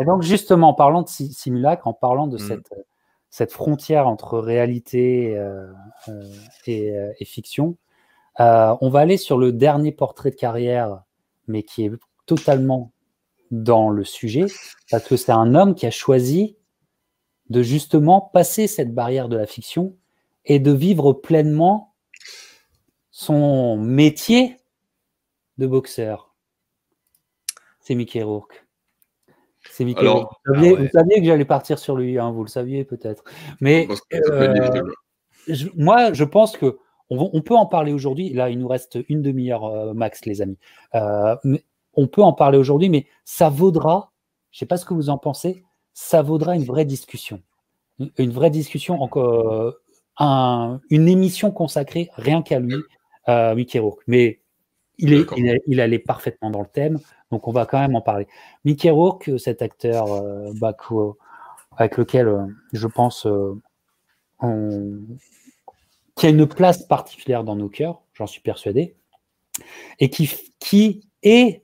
Et donc, justement, en parlant de simulacre, en parlant de Mm. cette, cette frontière entre réalité euh, euh, et, euh, et fiction, euh, on va aller sur le dernier portrait de carrière, mais qui est totalement dans le sujet, parce que c'est un homme qui a choisi de justement passer cette barrière de la fiction et de vivre pleinement son métier de boxeur. C'est Mickey Rourke. C'est Mickey Alors-. Vous saviez, Ah ouais. vous saviez que j'allais partir sur lui, hein, vous le saviez peut-être. Mais euh, je- moi, je pense que on, peut en parler aujourd'hui. Là, il nous reste une demi-heure euh, max, les amis. Euh, mais on peut en parler aujourd'hui, mais ça vaudra, je sais pas ce que vous en pensez, ça vaudra une vraie discussion. Une- Une vraie discussion, encore un- une émission consacrée rien qu'à lui, euh, Mickey Rourke. Mais il, est, D'accord. il, est- il allait parfaitement dans le thème, donc on va quand même en parler. Mickey Rourke, cet acteur euh, qu'au- avec lequel euh, je pense euh, on- qui a une place particulière dans nos cœurs, j'en suis persuadé, et qui, qui est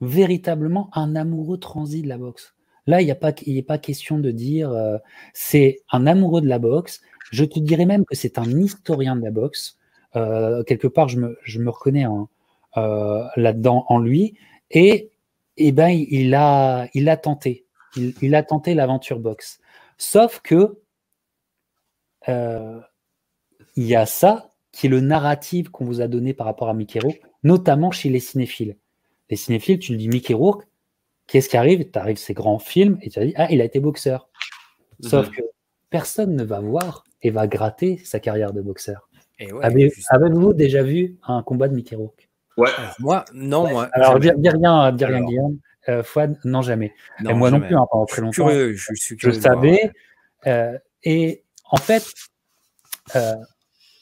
véritablement un amoureux transi de la boxe. Là, il n'y a pas, il n'est pas question de dire euh, c'est un amoureux de la boxe. Je te dirais même que c'est un historien de la boxe. Euh, quelque part, je me, je me reconnais en- là-dedans en lui. Et, eh ben, il a, il a tenté. Il, il a tenté l'aventure boxe. Sauf que euh, il y a ça qui est le narratif qu'on vous a donné par rapport à Mickey Rourke, notamment chez les cinéphiles. Les cinéphiles, tu le dis Mickey Rourke, qu'est-ce qui arrive? Tu arrives ces grands films et tu as dit ah il a été boxeur. Sauf Mhm. que personne ne va voir et va gratter sa carrière de boxeur. Avez- Avez-vous déjà vu un combat de Mickey Rourke Ouais. Alors, moi, non, moi. Alors dis, dis rien, dis rien Alors. Guillaume. Euh, Fouad, non jamais. Non, et moi non plus, hein, pendant Je très suis longtemps. curieux, je suis je curieux voir. savais. euh, et en fait, euh,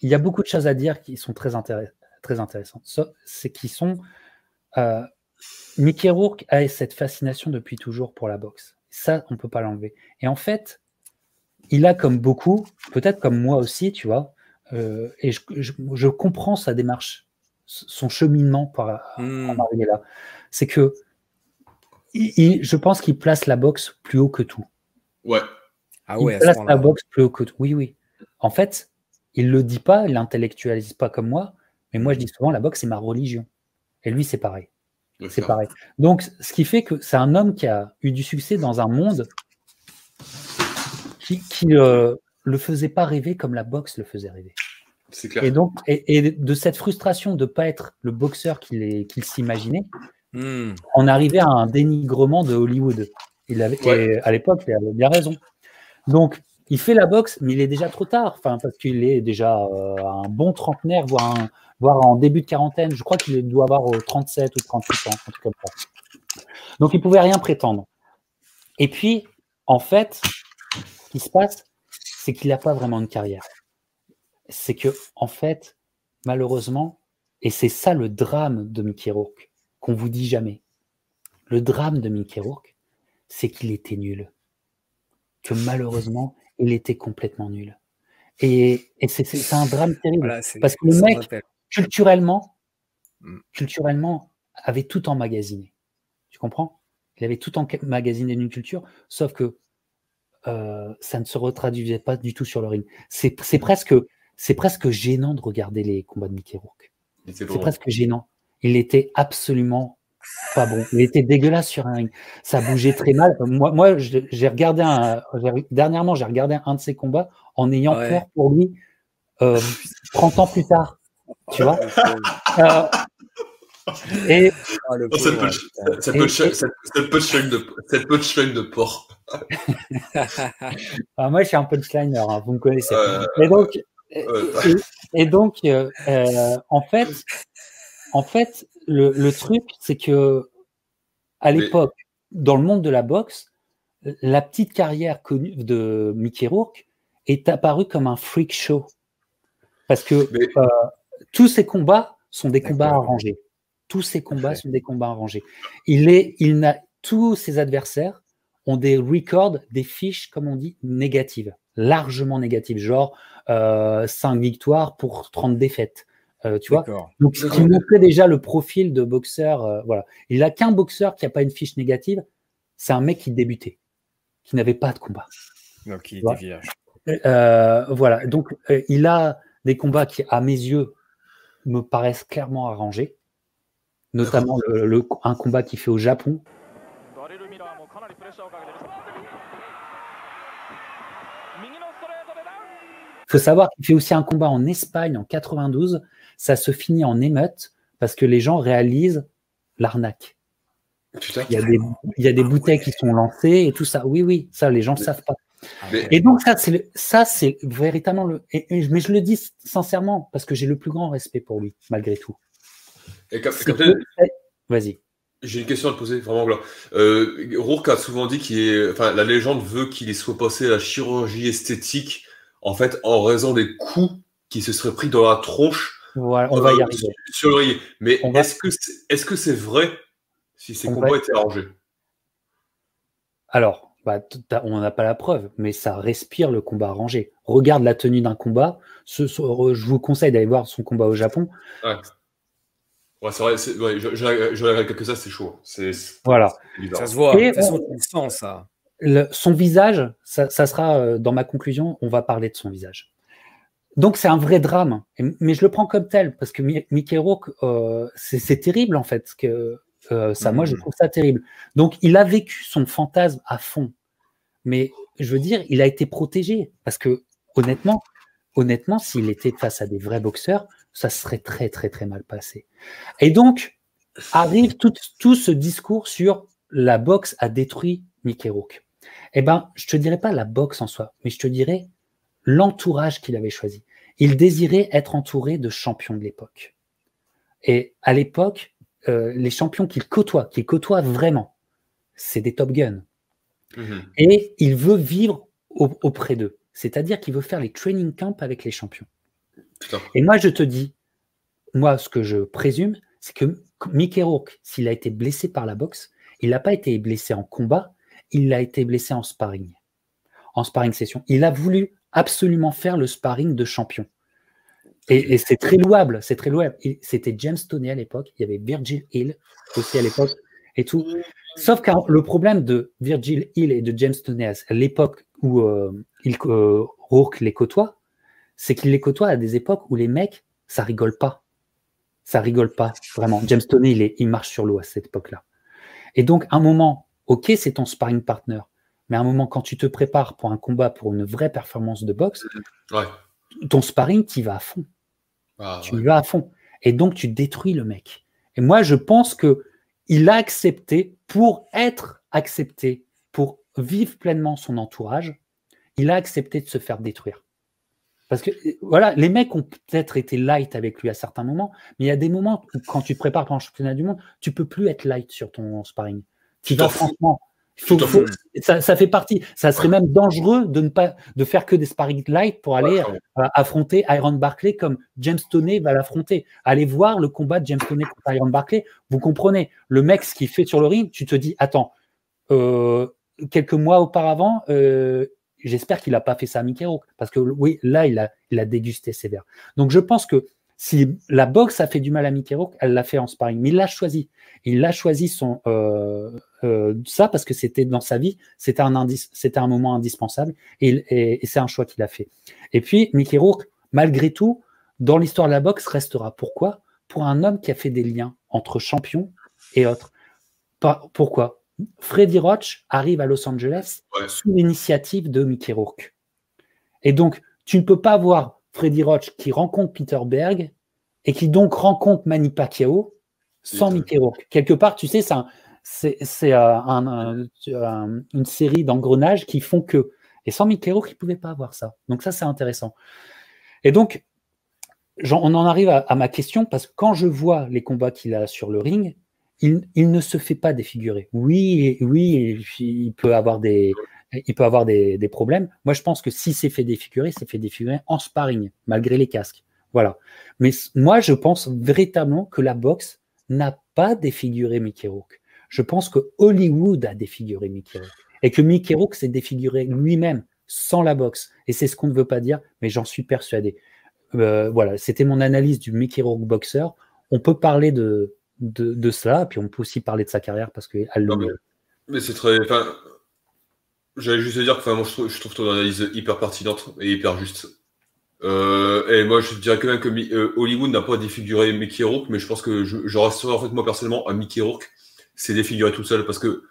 il y a beaucoup de choses à dire qui sont très, intéress- très intéressantes. C'est qui sont. Euh, Mickey Rourke a cette fascination depuis toujours pour la boxe. Ça, on ne peut pas l'enlever. Et en fait, il a comme beaucoup, peut-être comme moi aussi, tu vois, euh, et je, je- je comprends sa démarche, son cheminement pour Hmm. en arriver là. C'est que il- il- je pense qu'il place la boxe plus haut que tout. Ouais. Ah ouais, il à ce place la boxe plus haut que tout. Oui, oui. En fait, il le dit pas, il l'intellectualise pas comme moi, mais moi je dis souvent la boxe c'est ma religion. Et lui c'est pareil, c'est pareil. Donc ce qui fait que c'est un homme qui a eu du succès dans un monde qui, qui euh, le faisait pas rêver comme la boxe le faisait rêver. Clair. Et donc et, et de cette frustration de pas être le boxeur qu'il est- qu'il s'imaginait, Hmm. on arrivait à un dénigrement de Hollywood. Il avait, Ouais. à l'époque, il avait bien raison. Donc, il fait la boxe, mais il est déjà trop tard, enfin, parce qu'il est déjà euh, un bon trentenaire, voire, un- voire en début de quarantaine. Je crois qu'il doit avoir euh, 37 ou 38 ans, un truc comme ça. Donc, il pouvait rien prétendre. Et puis, en fait, ce qui se passe, c'est qu'il n'a pas vraiment une carrière. C'est que, en fait, malheureusement, et c'est ça le drame de Mickey Rourke, qu'on vous dit jamais. Le drame de Mickey Rourke, c'est qu'il était nul. Que malheureusement, il était complètement nul. Et, et c'est- un drame terrible. Voilà, Parce que le mec-. Culturellement, Mm. culturellement, avait tout emmagasiné. Tu comprends? Il avait tout emmagasiné d'une culture, sauf que euh, ça ne se retraduisait pas du tout sur le ring. C'est presque, c'est presque gênant de regarder les combats de Mickey Rourke. C'est presque gênant. Il était absolument pas bon. Il était dégueulasse sur un ring. Ça bougeait très mal. Moi, moi j'ai regardé un, dernièrement, j'ai regardé un de ses combats en ayant Ouais. peur pour lui euh, 30 ans plus tard. Tu vois? Euh, Et Ah, le Oh, cette pauvre, punch- putain. cette Et- punch- et- cette- cette punchline de, cette punchline de porc. ah, moi, je suis un punchliner, hein, vous me connaissez. Euh, Et donc. Et, et donc euh, euh, en fait, en fait, le, le truc, c'est que à Mais- l'époque, dans le monde de la boxe, la petite carrière connue de Mickey Rourke est apparue comme un freak show. Parce que Mais- euh, tous ces combats sont des combats arrangés. Tous ces combats sont des combats arrangés. Il est, il n'a, tous ses adversaires ont des records, des fiches, comme on dit, négatives, largement négatives, genre euh, 5 victoires pour 30 défaites. Euh, tu vois D'accord. donc, ce qui montrait déjà le profil de boxeur. euh, voilà. Il n'a qu'un boxeur qui n'a pas une fiche négative, c'est un mec qui débutait, qui n'avait pas de combat. Donc, il était vierge. Euh, voilà, donc euh, il a des combats qui, à mes yeux, me paraissent clairement arrangés, notamment le- le- un combat qu'il fait au Japon. Il faut savoir qu'il fait aussi un combat en Espagne en 92. Ça se finit en émeute parce que les gens réalisent l'arnaque. Il y, a des, il y a des bouteilles qui sont lancées et tout ça. Oui, oui, ça, les gens ne savent pas. Mais- Et donc, ça, c'est le- ça, c'est véritablement le. et- et- mais je le dis sincèrement parce que j'ai le plus grand respect pour lui, malgré tout. Et que- Vas-y. J'ai une question à te poser, vraiment là. Euh, Rourke a souvent dit qu'il est, enfin, la légende veut qu'il soit passé à la chirurgie esthétique, en fait, en raison des coups qu'il se serait pris dans la tronche. Voilà, on va y euh, arriver. Sur le ring. Mais On va- est-ce que c'est est -ce c'est vrai si ces On combats va- étaient arrangés? Alors, bah, on n'a pas la preuve, mais ça respire le combat arrangé. Regarde la tenue d'un combat. Ce- ce- re- je vous conseille d'aller voir son combat au Japon. Ouais, c'est vrai, c'est- ouais, je, je, je regarde que ça, c'est chaud. C'est c'est Voilà. Ça se voit. Et De toute façon, on- tu le sens, ça. Le- son visage, ça, ça sera euh, dans ma conclusion, on va parler de son visage. Donc c'est un vrai drame, Et- mais je le prends comme tel parce que Mi- Mickey Rourke, euh, c'est c'est terrible en fait. Que, euh, ça, moi, je Mhm. trouve ça terrible. Donc il a vécu son fantasme à fond, mais je veux dire, il a été protégé parce que honnêtement, honnêtement, s'il était face à des vrais boxeurs, ça serait très très très mal passé. Et donc arrive tout, tout ce discours sur la boxe a détruit Mickey Rourke. Eh ben, je te dirais pas la boxe en soi, mais je te dirais l'entourage qu'il avait choisi. Il désirait être entouré de champions de l'époque. Et à l'époque, euh, les champions qu'il côtoie, qu'il côtoie vraiment, c'est des Top Gun. Mhm. Et il veut vivre au- auprès d'eux. C'est-à-dire qu'il veut faire les training camps avec les champions. Putain. Et moi, je te dis, moi, ce que je présume, c'est que Mickey Rourke, s'il a été blessé par la boxe, il n'a pas été blessé en combat, il a été blessé en sparring. En sparring session. Il a voulu absolument faire le sparring de champion. Et, c'est très louable, c'est très louable. C'était James Toney à l'époque, il y avait Virgil Hill aussi à l'époque et tout. Sauf que le problème de Virgil Hill et de James Toney à l'époque où euh, il, euh, Rourke les côtoie, c'est qu'il les côtoie à des époques où les mecs, ça rigole pas. Ça rigole pas, vraiment. James Toney, il, il marche sur l'eau à cette époque-là. Et donc, un moment, ok, c'est ton sparring partner, mais à un moment, quand tu te prépares pour un combat, pour une vraie performance de boxe, Ouais. ton sparring, tu vas à fond. Ah, Tu ouais. y vas à fond. Et donc, tu détruis le mec. Et moi, je pense que il a accepté pour être accepté, pour vivre pleinement son entourage, il a accepté de se faire détruire. Parce que voilà, les mecs ont peut-être été light avec lui à certains moments, mais il y a des moments où quand tu prépares pour un championnat du monde, tu peux plus être light sur ton sparring. Franchement. faut- faut- ça, ça fait partie. Ça serait même dangereux de ne pas de faire que des sparring light pour aller euh, affronter Iron Barclay comme James Toney va l'affronter. Allez voir le combat de James Toney contre Iron Barclay. Vous comprenez, le mec, ce qu'il fait sur le ring, tu te dis, attends, euh, quelques mois auparavant, euh, j'espère qu'il n'a pas fait ça à Mickey Rourke, parce que oui, là, il a, il a dégusté sévère. Donc je pense que si la boxe a fait du mal à Mickey Rourke, elle l'a fait en sparring, mais il l'a choisi. Il l'a choisi son euh, euh, ça parce que c'était dans sa vie, c'était un indice, c'était un moment indispensable, et, il- et- et c'est un choix qu'il a fait. Et puis Mickey Rourke, malgré tout, dans l'histoire de la boxe, restera. Pourquoi? Pour un homme qui a fait des liens entre champions et autres. Pourquoi? Freddy Roach arrive à Los Angeles Ouais. sous l'initiative de Mickey Rourke. Et donc, tu ne peux pas voir Freddy Roach qui rencontre Peter Berg et qui donc rencontre Manny Pacquiao sans. Mickey Rourke. Quelque part, tu sais, c'est un- euh, un- un- un- une série d'engrenages qui font que. Et sans Mickey Rourke, il ne pouvait pas avoir ça. Donc ça, c'est intéressant. Et donc, on en arrive à, à ma question parce que quand je vois les combats qu'il a sur le ring, il, il ne se fait pas défigurer. Oui, oui, il peut avoir des, il peut avoir des, des problèmes. Moi, je pense que si c'est fait défigurer, c'est fait défigurer en sparring, malgré les casques. Voilà. Mais moi, je pense véritablement que la boxe n'a pas défiguré Mickey Rourke. Je pense que Hollywood a défiguré Mickey Rourke. Et que Mickey Rourke s'est défiguré lui-même sans la boxe. Et c'est ce qu'on ne veut pas dire, mais j'en suis persuadé. Euh, voilà, c'était mon analyse du Mickey Rourke boxeur. On peut parler de, de, puis on peut aussi parler de sa carrière parce qu'elle mais- le, Mais c'est très. Enfin, j'allais juste dire que enfin, moi, je, trouve, je trouve ton analyse hyper pertinente et hyper juste. Euh, et moi, je dirais quand même que euh, Hollywood n'a pas défiguré Mickey Rourke, mais je pense que je, je resterai en fait moi personnellement à Mickey Rourke. C'est défiguré tout seul parce que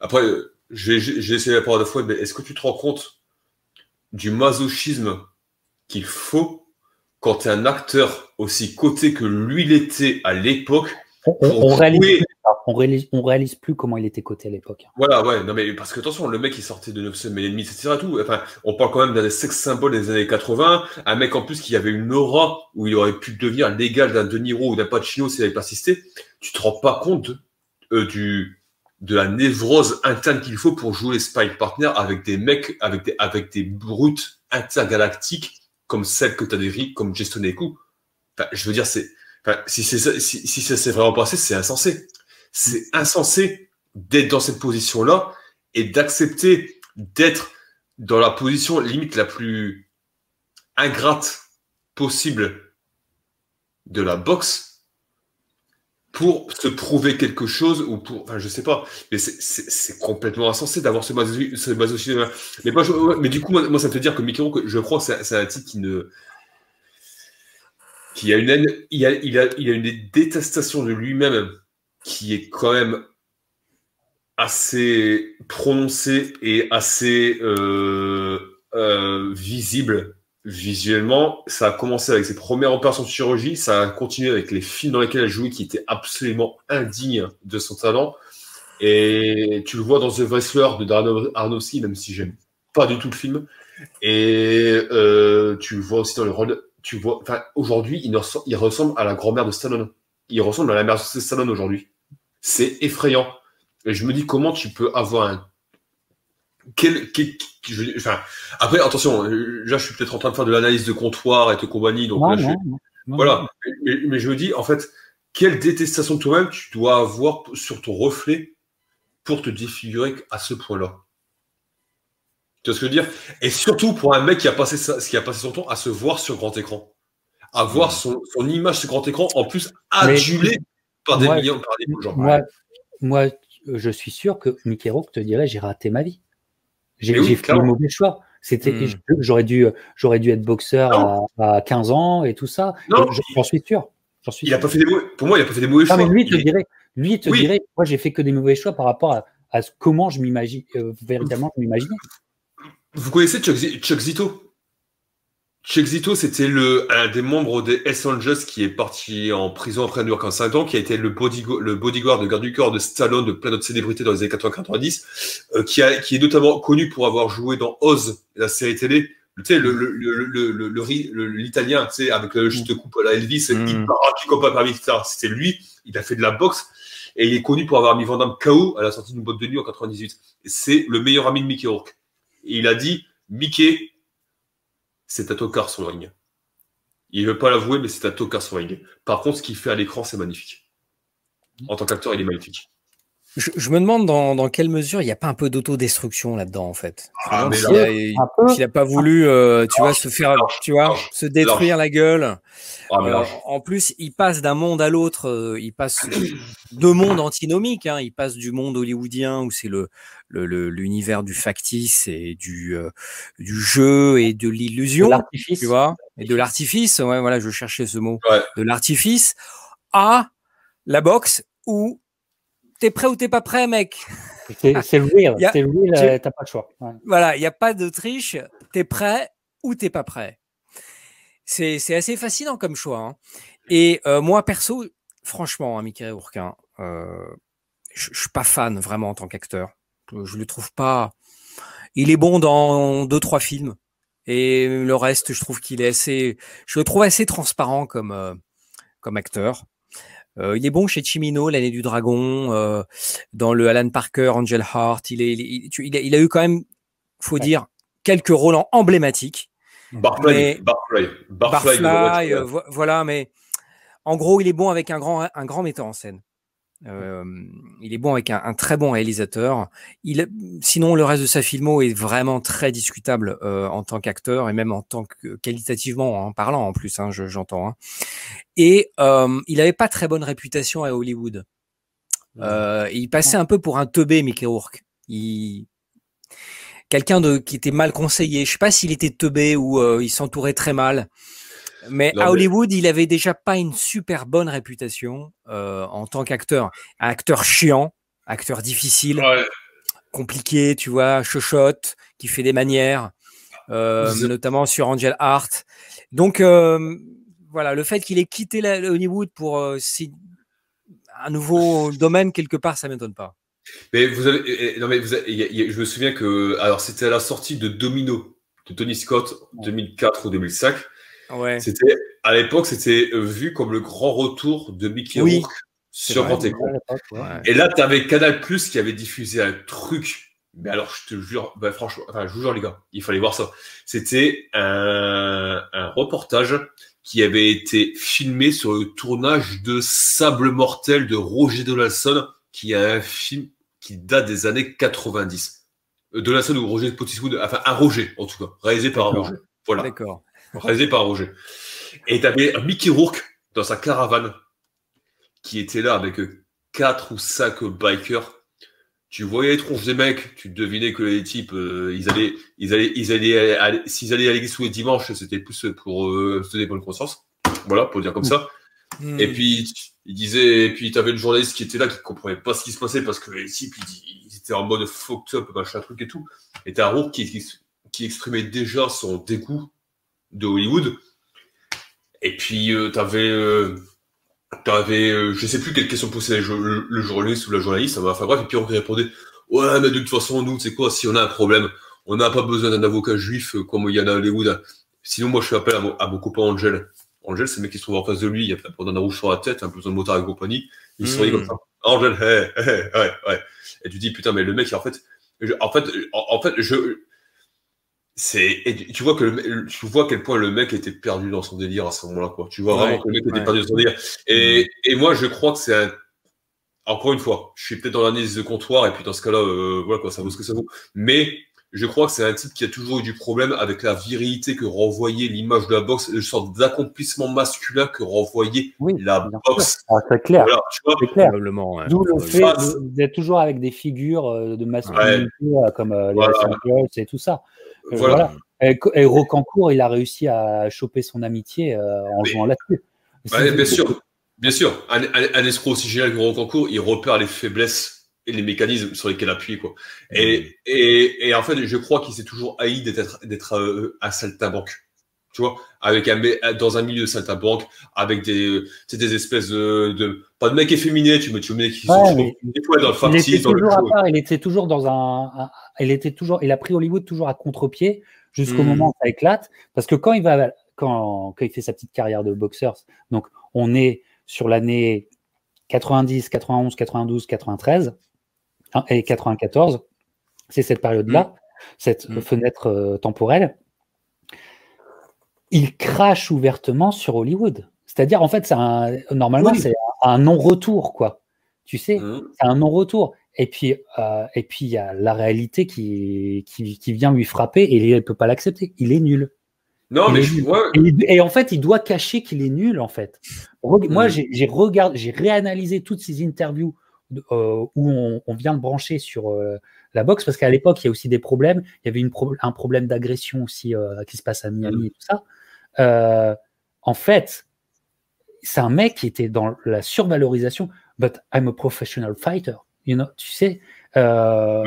après, j'ai essayé la parole de fois, mais est-ce que tu te rends compte du masochisme qu'il faut quand tu es un acteur aussi coté que lui l'était à l'époque pour jouer-. On, réalise, réalise plus comment il était coté à l'époque. Voilà, ouais, non mais parce que attention, le mec il sortait de 9 semaines et demie, etc. Tout. Enfin, on parle quand même d'un sex symbole des années 80, un mec en plus qui avait une aura où il aurait pu devenir l'égal d'un De Niro ou d'un Pacino s'il avait persisté. Tu te rends pas compte euh, du de la névrose interne qu'il faut pour jouer les spy partners avec des mecs, avec des, avec des brutes intergalactiques comme celles que tu as décrites, comme Jason Eku. Je veux dire, c'est, si c'est si ça s'est vraiment passé, c'est insensé. C'est insensé d'être dans cette position-là et d'accepter d'être dans la position limite la plus ingrate possible de la boxe pour se prouver quelque chose ou pour, enfin, je sais pas, mais c'est- complètement insensé d'avoir ce maso- ce masochisme. Mais, du coup, moi, ça me fait dire que Rourke, je crois c'est un type qui ne, qui a une haine, il a, il a une détestation de lui-même qui est quand même assez prononcée et assez euh, euh, visible visuellement. Ça a commencé avec ses premières opérations de chirurgie, ça a continué avec les films dans lesquels elle jouait qui étaient absolument indignes de son talent. Et tu le vois dans The Wrestler de Darren Aronofsky, même si j'aime pas du tout le film. Et euh, tu le vois aussi dans le rôle. Tu vois, enfin, aujourd'hui, il, il ressemble à la grand-mère de Stallone. Il ressemble à la mère de Stallone aujourd'hui. C'est effrayant. Et je me dis comment tu peux avoir un quel, quel- je- enfin, après, attention, euh, là, je suis peut-être en train de faire de l'analyse de comptoir et de compagnie, donc Non, là, je non, vais- non, non. voilà. Mais, mais je me dis, en fait, quelle détestation de toi-même tu dois avoir sur ton reflet pour te défigurer à ce point-là? Tu vois ce que je veux dire? Et surtout pour un mec qui a passé ça, qui a passé son temps à se voir sur grand écran, à voir son, son image sur grand écran, en plus adulée par des Moi- millions, par des. Moi, moi, je suis sûr que Mickey Rourke te dirait j'ai raté ma vie. J'ai oui, fait le mauvais choix. C'était, Mm. je- j'aurais dû, j'aurais dû être boxeur à, à 15 ans et tout ça. J'en suis sûr. Suis Il a pas fait des mauvais, pour moi, il a pas fait des mauvais Non, choix. mais lui, il te est- dirait, lui, te Oui. dirait, moi, j'ai fait que des mauvais choix par rapport à, comment je m'imagine, euh, véritablement, je m'imaginais. Vous connaissez Chuck Zito? Chuck Zito, c'était le, un des membres des Hells Angels qui est parti en prison après New York en 5 ans, qui a été le, bodygu- le bodyguard de garde du corps de Stallone, de plein d'autres célébrités dans les années 80-90, euh, qui, a, qui est notamment connu pour avoir joué dans Oz, la série télé. Tu sais, le, le, le, l'italien, tu sais, avec le je te coupe à la Elvis, Mm. il part combat parmi, etc. C'était lui, il a fait de la boxe, et il est connu pour avoir mis Van Damme KO à la sortie d'une boîte de nuit en 98. C'est le meilleur ami de Mickey Rourke. Et il a dit, Mickey, c'est le ring. Il veut pas l'avouer, mais c'est tocard sur le ring. Par contre, ce qu'il fait à l'écran, c'est magnifique. En tant qu'acteur, il est magnifique. Je, je me demande dans, dans quelle mesure il n'y a pas un peu d'autodestruction là-dedans, en fait. Ah, s'il il- n'a pas voulu, euh, tu vois, se faire, large, tu vois, large, se détruire la gueule. Ah, Euh, en plus, il passe d'un monde à l'autre. euh, il passe deux mondes antinomiques. Hein, il passe du monde hollywoodien où c'est le le- le- l'univers du factice et du euh, du jeu et de l'illusion, tu vois, et de l'artifice. Ouais, voilà, je cherchais ce mot. Ouais. De l'artifice à la boxe où t'es prêt ou t'es pas prêt, mec? C'est c'est le real. C'est le real, euh, t'as pas le choix. Ouais. Voilà, il n'y a pas de triche. T'es prêt ou t'es pas prêt. C'est c'est assez fascinant comme choix. hein. Et euh, moi, perso, franchement, hein, Mickey Rourke, hein, euh, je suis pas fan vraiment en tant qu'acteur. Je- Je le trouve pas. Il est bon dans deux trois films et le reste, je trouve qu'il est assez. Je le trouve assez transparent comme euh, comme acteur. Euh, il est bon chez Chimino, l'année du dragon, euh, dans le Alan Parker, Angel Heart. Il, est, il, est- tu- il a, il a eu quand même, faut Ouais. dire, quelques rôles en- emblématiques. Barfly, mais- Barfly, Barfly, Barfly, euh, voilà, mais en gros, il est bon avec un grand, un grand metteur en scène. Euh, il est bon avec un, un très bon réalisateur. Il, sinon, le reste de sa filmo est vraiment très discutable euh, en tant qu'acteur et même en tant que qualitativement en parlant en plus, hein, je- j'entends. hein. Et euh, il avait pas très bonne réputation à Hollywood. Euh, il passait un peu pour un teubé, Mickey Rourke. Il... Quelqu'un de qui était mal conseillé. Je sais pas s'il était teubé ou euh, il s'entourait très mal. Mais Non, à mais- Hollywood, il avait déjà pas une super bonne réputation euh, en tant qu'acteur. Acteur chiant, acteur difficile, Ouais. compliqué, tu vois, chochotte, qui fait des manières, euh, notamment sur Angel Art. Donc euh, voilà, le fait qu'il ait quitté la- Hollywood pour si- un nouveau domaine quelque part, ça m'étonne pas. Mais vous avez, non mais vous avez- il y a- il y a- je me souviens que, alors c'était à la sortie de Domino de Tony Scott 2004 ou 2005. Ouais. C'était à l'époque, c'était vu comme le grand retour de Mickey Oui, Rourke sur grand écran. ouais. Et là, tu avais Canal Plus qui avait diffusé un truc. Mais alors, je te jure, bah, franchement, enfin, je vous jure, les gars, il fallait voir ça. C'était un, un reportage qui avait été filmé sur le tournage de Sable Mortel de Roger Donaldson, qui est un film qui date des années 90. Euh, Donaldson ou Roger Pottiswood, enfin, un Roger, en tout cas, réalisé par un. Roger. Voilà D'accord. Réalisé par Roger. Et t'avais Mickey Rourke dans sa caravane qui était là avec quatre ou cinq bikers. Tu voyais les tronches des mecs, tu devinais que les types, euh, ils allaient, ils allaient, ils allaient, s'ils allaient à l'église tous les dimanches, c'était plus pour euh, se donner bonne conscience. Voilà, pour dire comme ça. Hmm. Et puis, il disait, et puis t'avais le journaliste qui était là, qui comprenait pas ce qui se passait parce que les types, ils, ils étaient en mode fucked up, machin truc et tout. Et t'as Rourke qui, qui, qui exprimait déjà son dégoût de Hollywood. Et puis, euh, t'avais, euh, t'avais, euh, je sais plus quelle question posait le, journaliste ou la journaliste, fait bref, et puis on répondait, ouais, mais de toute façon, nous, c'est quoi, si on a un problème, on n'a pas besoin d'un avocat juif euh, comme il y en a à Hollywood. Sinon, moi, je fais appel à mon, à mon copain Angel. Angel, c'est le mec qui se trouve en face de lui, il a pas d'un rouge sur la tête, un peu besoin de motard et compagnie. Il Mm. sourit comme ça. Angel, hey, hey, ouais, ouais. Et tu dis, putain, mais le mec, en fait, je- en fait, en, en fait, je, c'est, et tu vois que le, tu vois à quel point le mec était perdu dans son délire à ce moment-là, quoi. Tu vois Ouais, vraiment que le mec était perdu dans son délire. Et, et moi, je crois que c'est un, encore une fois, je suis peut-être dans l'analyse de comptoir, et puis dans ce cas-là, euh, voilà, quoi, ça vaut ce que ça vaut. Mais, je crois que c'est un type qui a toujours eu du problème avec la virilité que renvoyait l'image de la boxe, une sorte d'accomplissement masculin que renvoyait Oui, la boxe. Ah, c'est clair, Voilà, tu vois. c'est clair. Probablement. ouais. D'où le fait d'être toujours avec des figures euh, de masculinité euh, comme euh, les Voilà. Et tout ça. Voilà. Et, Co- et Rocancourt, il a réussi à choper son amitié euh, en Mais- jouant là-dessus. C'est- bien sûr, bien sûr. Un, un, un escroc aussi génial que Rocancourt, il repère les faiblesses et les mécanismes sur lesquels appuyer, quoi. Et, et, et en fait, je crois qu'il s'est toujours haï d'être, d'être euh, un saltimbanque. Tu vois, avec un, mé- dans un milieu de saltimbanque, avec des, euh, des espèces de, de, pas de mecs efféminés, tu me, tu me dis qu'ils Ouais, sont mais- des fois dans le il était farci, dans le toujours à show. part, il était toujours dans un, un- il était toujours, il a pris Hollywood toujours à contre-pied jusqu'au Mm. moment où ça éclate, parce que quand il va, quand, quand il fait sa petite carrière de boxeur, donc on est sur l'année 90, 91, 92, 93 hein, et 94, c'est cette période-là, cette Mm. fenêtre euh, temporelle. Il crache ouvertement sur Hollywood. C'est-à-dire, en fait, c'est un, normalement, Oui. c'est un, non-retour, quoi. Tu sais, Mmh. c'est un non-retour. Et puis, euh, et puis il y a la réalité qui, qui, qui vient lui frapper et il ne peut pas l'accepter. Il est nul. Non, Il mais je, ouais, Et, en fait, il doit cacher qu'il est nul, en fait. Reg- Moi, j'ai regardé, j'ai réanalysé toutes ces interviews euh, où on, on vient de brancher sur euh, la boxe parce qu'à l'époque, il y a aussi des problèmes. Il y avait une pro- un problème d'agression aussi qui se passe à Miami et tout ça. Euh, en fait, c'est un mec qui était dans la survalorisation. But I'm a professional fighter. You know, tu sais. euh,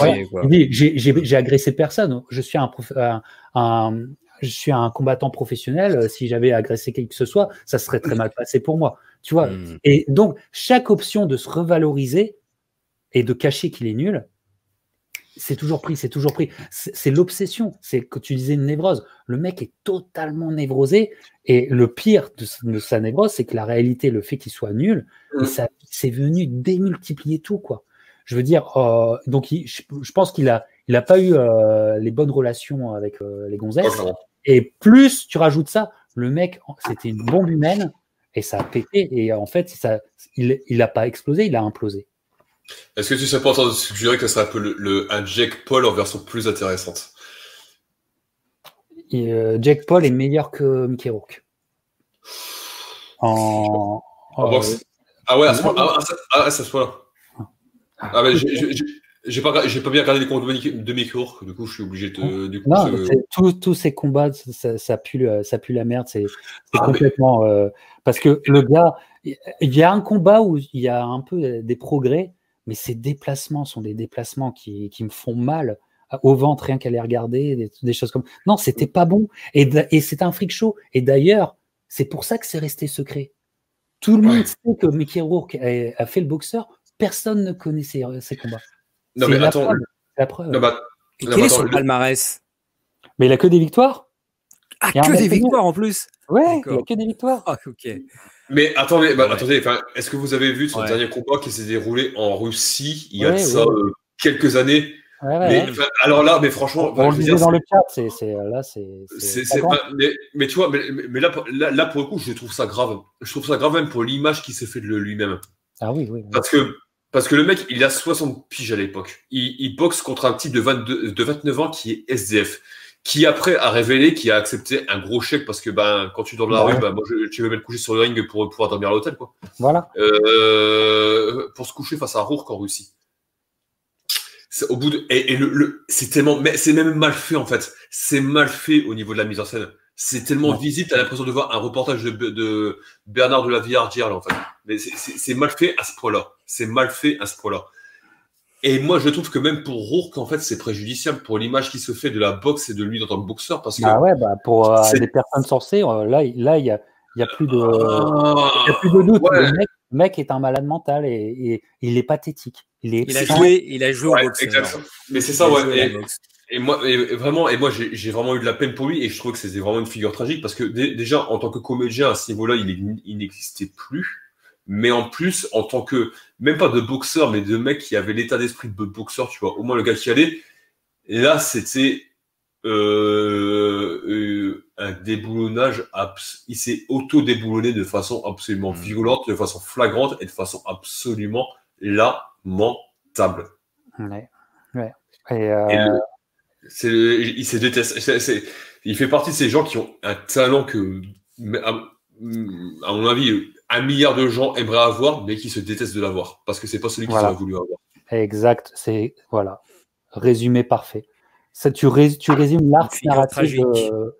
Ouais, j'ai- agressé personne. Je suis un, prof- un, un- je suis un combattant professionnel. Euh, Si j'avais agressé qui que ce soit, ça serait très mal passé pour moi. Tu vois? Hmm. Et donc, chaque option de se revaloriser et de cacher qu'il est nul, c'est toujours pris, c'est toujours pris. C'est l'obsession. C'est que tu disais une névrose. Le mec est totalement névrosé. Et le pire de, sa- de sa névrose, c'est que la réalité, le fait qu'il soit nul, Mm. ça- c'est venu démultiplier tout, quoi. Je veux dire, euh, donc il- je, je pense qu'il a, il a pas eu euh, les bonnes relations avec euh, les gonzesses. clairement. Et plus tu rajoutes ça, le mec, c'était une bombe humaine et ça a pété. Et en fait, ça, il, il a pas explosé, il a implosé. Est-ce que tu sais pas en train de suggérer que ça serait un peu le, le- un Jack Paul en version plus intéressante? Et, euh, Jack Paul est meilleur que Mickey Rourke. En, En euh, boxe? Ah ouais, à ce non, point, ah, ah, ça- ah, ce point-là. Ah, mais j'ai- pas, j'ai pas bien regardé les comptes de Mickey- de Mickey Rourke, du coup, je suis obligé de. Du coup, Non, tous- tous ces combats, ça, ça pue, ça pue la merde. C'est Ah, mais- complètement. euh, parce que le gars, il y a un combat où il y a un peu des progrès, mais ces déplacements sont des déplacements qui, qui me font mal au ventre, rien qu'à les regarder, des, des choses comme. Non, c'était pas bon. Et, et c'est un freak show. Et d'ailleurs, c'est pour ça que c'est resté secret. Tout le monde sait que Mickey Rourke a, a fait le boxeur. Personne ne connaît ses, ses combats. Non, C'est mais la attends. preuve. La preuve. Non, mais, Et Non, quel mais est son attends, le- palmarès? Mais il a que des victoires. Ah, que des victoires en plus Ouais, il a que des victoires. Ah, ok. Mais attendez, bah, Ouais. attendez, enfin, est-ce que vous avez vu son Ouais. dernier combat qui s'est déroulé en Russie il y a de ça euh, quelques années? Mais, Alors là, mais franchement, On je le disait dans le chat, c'est, c'est, là, c'est. Mais, mais tu vois, mais, là, pour- là, là, pour le coup, je trouve ça grave. Je trouve ça grave même pour l'image qu'il s'est fait de lui-même. Ah oui, oui. oui. Parce que, parce que le mec, il a 60 piges à l'époque. Il, il boxe contre un type de, 22, de 29 ans qui est SDF. Qui après a révélé qu'il a accepté un gros chèque parce que ben, quand tu dors dans la Ouais. rue, ben, moi, je, tu veux mettre coucher sur le ring pour pouvoir dormir à l'hôtel. quoi. Voilà. Euh, pour se coucher face à Rourke en Russie. C'est au bout de et, et le, le- c'est tellement mais c'est même mal fait en fait. C'est mal fait au niveau de la mise en scène. C'est tellement Ouais. visible, t'as l'impression de voir un reportage de, de Bernard de la Villardière là en fait. Mais c'est- c'est c'est mal fait à ce point-là. C'est mal fait à ce point-là. Et moi, je trouve que même pour Rourke, en fait, c'est préjudiciable pour l'image qui se fait de la boxe et de lui en tant que boxeur, parce que Bah ouais, bah pour euh, des personnes censées, euh, là, il- là, il y a, il y a plus de, Ah, y a plus de doute. ouais. Le, mec, est un malade mental et, et il est pathétique. Il est. Il a joué, il a joué ouais, au boxeur. exactement. Mais c'est ça, a ouais. Et- boxe. Et moi, et vraiment, et moi, j'ai vraiment eu de la peine pour lui, et je trouve que c'était vraiment une figure tragique parce que dé- déjà, en tant que comédien à ce niveau-là, il n'existait plus. Mais en plus, en tant que même pas de boxeur, mais de mec qui avait l'état d'esprit de boxeur, tu vois, au moins le gars qui allait. Et là, c'était euh, euh, un déboulonnage. abs- Il s'est auto-déboulonné de façon absolument Mm. violente, de façon flagrante et de façon absolument lamentable. Ouais. ouais. Et, euh, Et le- c'est le- il se déteste. Il fait partie de ces gens qui ont un talent que, à mon avis, un milliard de gens aimeraient avoir, mais qui se détestent de l'avoir parce que c'est pas celui qu'ils Voilà. auraient voulu avoir. Exact. C'est voilà. Résumé parfait. Ça, tu, rés- tu résumes l'arc figure narratif de.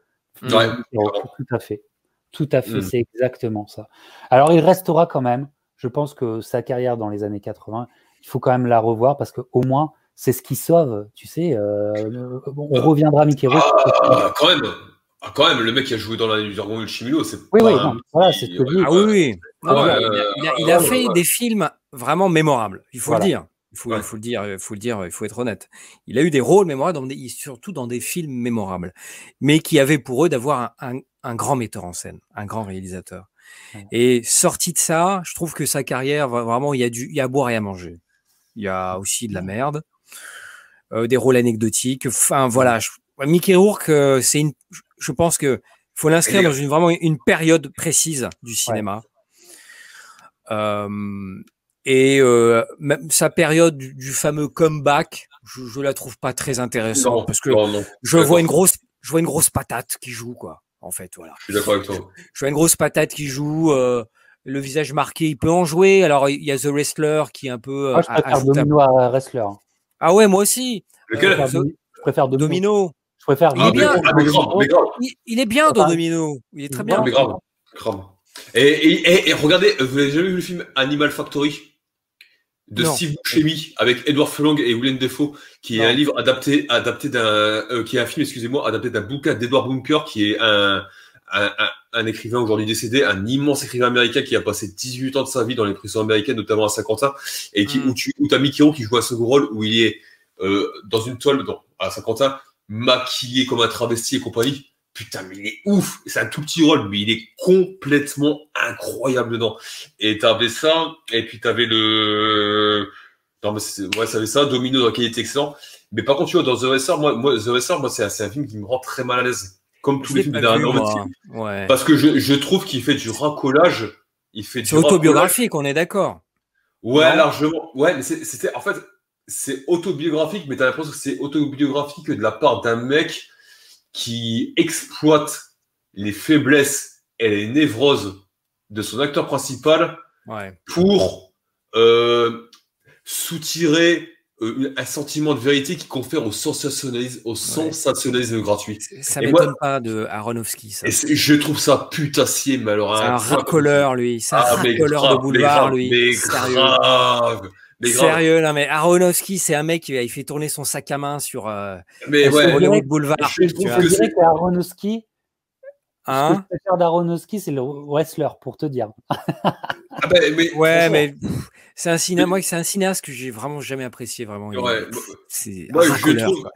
Ouais. Tout à fait. Tout à fait. Mm. C'est exactement ça. Alors, il restera quand même. Je pense que sa carrière dans les années 80, il faut quand même la revoir parce que au moins, c'est ce qui sauve. Tu sais, euh, on reviendra à Mickey Rourke. Ah, quand même. Ah, quand même, le mec qui a joué dans la Dragon Ball Chimilo, c'est Oui, pas oui, un non, voilà, c'est ce que je dis. ouais, Ah oui, oui. Non, Ouais, il a, il a- il a ouais, fait ouais. des films vraiment mémorables. Il faut Voilà. le dire. Il faut, Ouais. il faut le dire. Il faut le dire. Il faut être honnête. Il a eu des rôles mémorables, dans des- surtout dans des films mémorables, mais qui avaient pour eux d'avoir un, un- un grand metteur en scène, un grand réalisateur. Ouais. Et sorti de ça, je trouve que sa carrière, va- vraiment, il y a du, il y a à boire et à manger. Il y a aussi de la merde, euh, des rôles anecdotiques. Enfin, voilà. je- Mickey Rourke, euh, c'est une. je- pense que faut l'inscrire dans une vraiment une période précise du cinéma. Euh, et euh, même sa période du, du fameux comeback, je, je la trouve pas très intéressante Non, parce que non, non, je vois une grosse, je vois une grosse patate qui joue quoi. En fait, voilà. Je suis d'accord avec toi. Je vois une grosse patate qui joue. euh, le visage marqué, il peut en jouer. Alors il y a The Wrestler qui est un peu. Moi, je a- préfère Domino à Wrestler. Ah ouais, moi aussi. Lequel? Je préfère Domino. Je préfère Il est ah, bien. ah, Il, est dans Enfin, Domino. Il est très bien. va, mais grave, grave. Et, et, et, et regardez, vous avez jamais vu le film Animal Factory de Non. Steve Buscemi avec Edward Furlong et Willem Dafoe, qui est Non. un livre adapté, adapté d'un, euh, qui est un film, excusez-moi, adapté d'un bouquin d'Edward Bunker, qui est un, un, un, un écrivain aujourd'hui décédé, un immense écrivain américain qui a passé 18 ans de sa vie dans les prisons américaines, notamment à Saint-Quentin, et qui, Mm. où tu, où t'as Mickey Rourke qui joue un second rôle, où il est, euh, dans une toile, dans, à Saint-Quentin, maquillé comme un travesti et compagnie. Putain, mais il est ouf! C'est un tout petit rôle, mais il est complètement incroyable dedans. Et t'avais ça, et puis t'avais le, non, mais c'est- ouais, ça avait ça, Domino dans lequel il était excellent. Mais par contre, tu vois, dans The Wrestler, moi, moi The Wrestler, moi, c'est un, un film qui me rend très mal à l'aise. Comme tous les films pas de vu, Darren moi. Aronofsky. Ouais. Parce que je, je trouve qu'il fait du racolage. Il fait du racolage. autobiographique, on est d'accord. Ouais, Non largement. Ouais, mais c'était, en fait, c'est autobiographique, mais t'as l'impression que c'est autobiographique de la part d'un mec qui exploite les faiblesses et les névroses de son acteur principal Ouais. pour, euh, soutirer euh, un sentiment de vérité qui confère au sensationnalisme, au sensationnalisme gratuit. Ça Et m'étonne pas de Aronofsky. Ça. Et je trouve ça putassier, mais alors. C'est un racoleur, lui. C'est un Ah, racoleur grave, de boulevard, mais lui. grave, grave. Mais grave. Sérieux, non, mais Aronofsky, c'est un mec qui il fait tourner son sac à main sur, euh, Mais sur ouais. Hollywood Boulevard. Je. Je que dirais c'est- qu'Aronofsky, ce que Hein je préfère d'Aronofsky, c'est le wrestler, pour te dire. Ah ben, mais ouais, mais c'est un cinéaste, moi, c'est un cinéaste que j'ai vraiment jamais apprécié, vraiment. Il- ouais, C'est un je racoleur, trouve-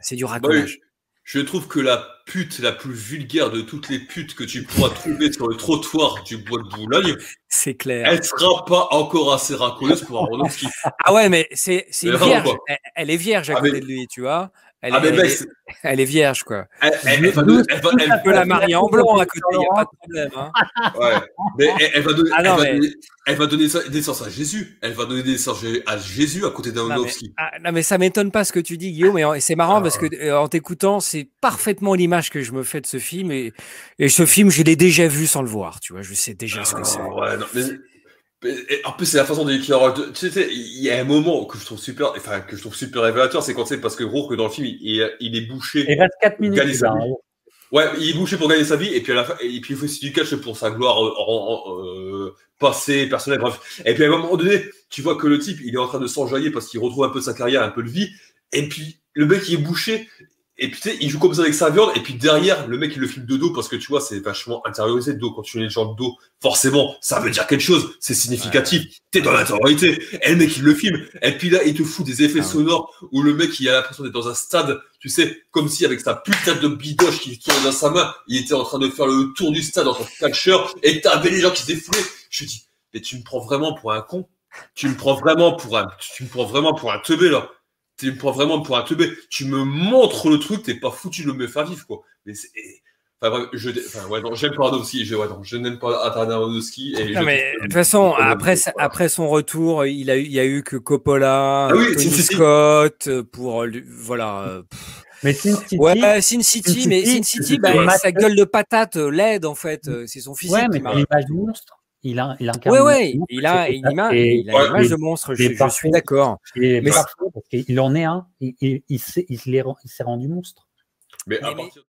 je trouve que la pute la plus vulgaire de toutes les putes que tu pourras trouver sur le trottoir du bois de Boulogne, C'est clair. elle sera pas encore assez racoleuse pour Aronofsky. Ah ouais, mais c'est c'est vierge. Elle, elle est vierge à Ah, côté mais- de lui, tu vois. Elle, Ah, elle est, c'est- elle est vierge, quoi. elle, va va- peut la marier en blanc à côté, il n'y a pas de problème. Hein. Ouais, mais elle, va donner, Ah non, va donner, donner naissance à Jésus. Elle va donner naissance à Jésus à côté Non d'Aronofsky. ah, non, mais ça m'étonne pas ce que tu dis, Guillaume. Et c'est marrant Ah. parce que euh, en t'écoutant, c'est parfaitement l'image que je me fais de ce film. Et, et ce film, je l'ai déjà vu sans le voir. Tu vois, je sais déjà ce que c'est. Ah, ouais, non, mais- et en plus, c'est la façon d'écrire. Tu sais, il y a un moment que je trouve super, enfin, que je trouve super révélateur, c'est quand c'est parce que Rourke, dans le film, il, il est bouché. Il reste 4 minutes. Gagner sa vie. hein. Ouais, il est bouché pour gagner sa vie, et puis à la fin, et puis il fait aussi du catch pour sa gloire euh, en- en- euh, passée, personnelle, bref. Et puis à un moment donné, tu vois que le type, il est en train de s'enjailler parce qu'il retrouve un peu sa carrière, un peu de vie, et puis le mec, il est bouché, et puis tu sais, il joue comme ça avec sa viande, et puis derrière, le mec, il le filme de dos parce que tu vois, c'est vachement intériorisé de dos. Quand tu mets les gens de dos, forcément, ça veut dire quelque chose, c'est significatif, t'es dans l'intériorité, et le mec, il le filme, et puis là, il te fout des effets Ah sonores où le mec, il a l'impression d'être dans un stade, tu sais, comme si avec sa putain de bidoche qui tourne dans sa main, il était en train de faire le tour du stade en tant que catcheur, et t'avais les gens qui se défoulaient. Je dis, mais tu me prends vraiment pour un con. Tu me prends vraiment pour un, tu me prends vraiment pour un teubé, là tu me prends vraiment pour un teubé. Tu me montres le truc, t'es pas foutu de me faire vivre, quoi. Mais c'est, enfin, bref, je, enfin, ouais, non, j'aime pas Aronofsky, je, ouais, non, je n'aime pas Atana Aronofsky, et je Non, mais de toute façon, après, voilà. après son retour, il a eu, il y a eu que Coppola, Ah oui, Tony Sin City. Scott euh, pour lui- voilà. euh, pff. Mais Sin City, Ouais, Sin City, Sin mais City, Sin City, c'était bah, sa gueule de patate euh, laide en fait, euh, c'est son physique ouais, mais l'image du monstre. Il, a, il incarne Ouais, une ouais, image du il a une image, et- il a ouais, une image mais- de monstre, je, suis d'accord. Mais parce qu'il en est un, il, il, il, s'est- il, il rendu monstre. Mais à partir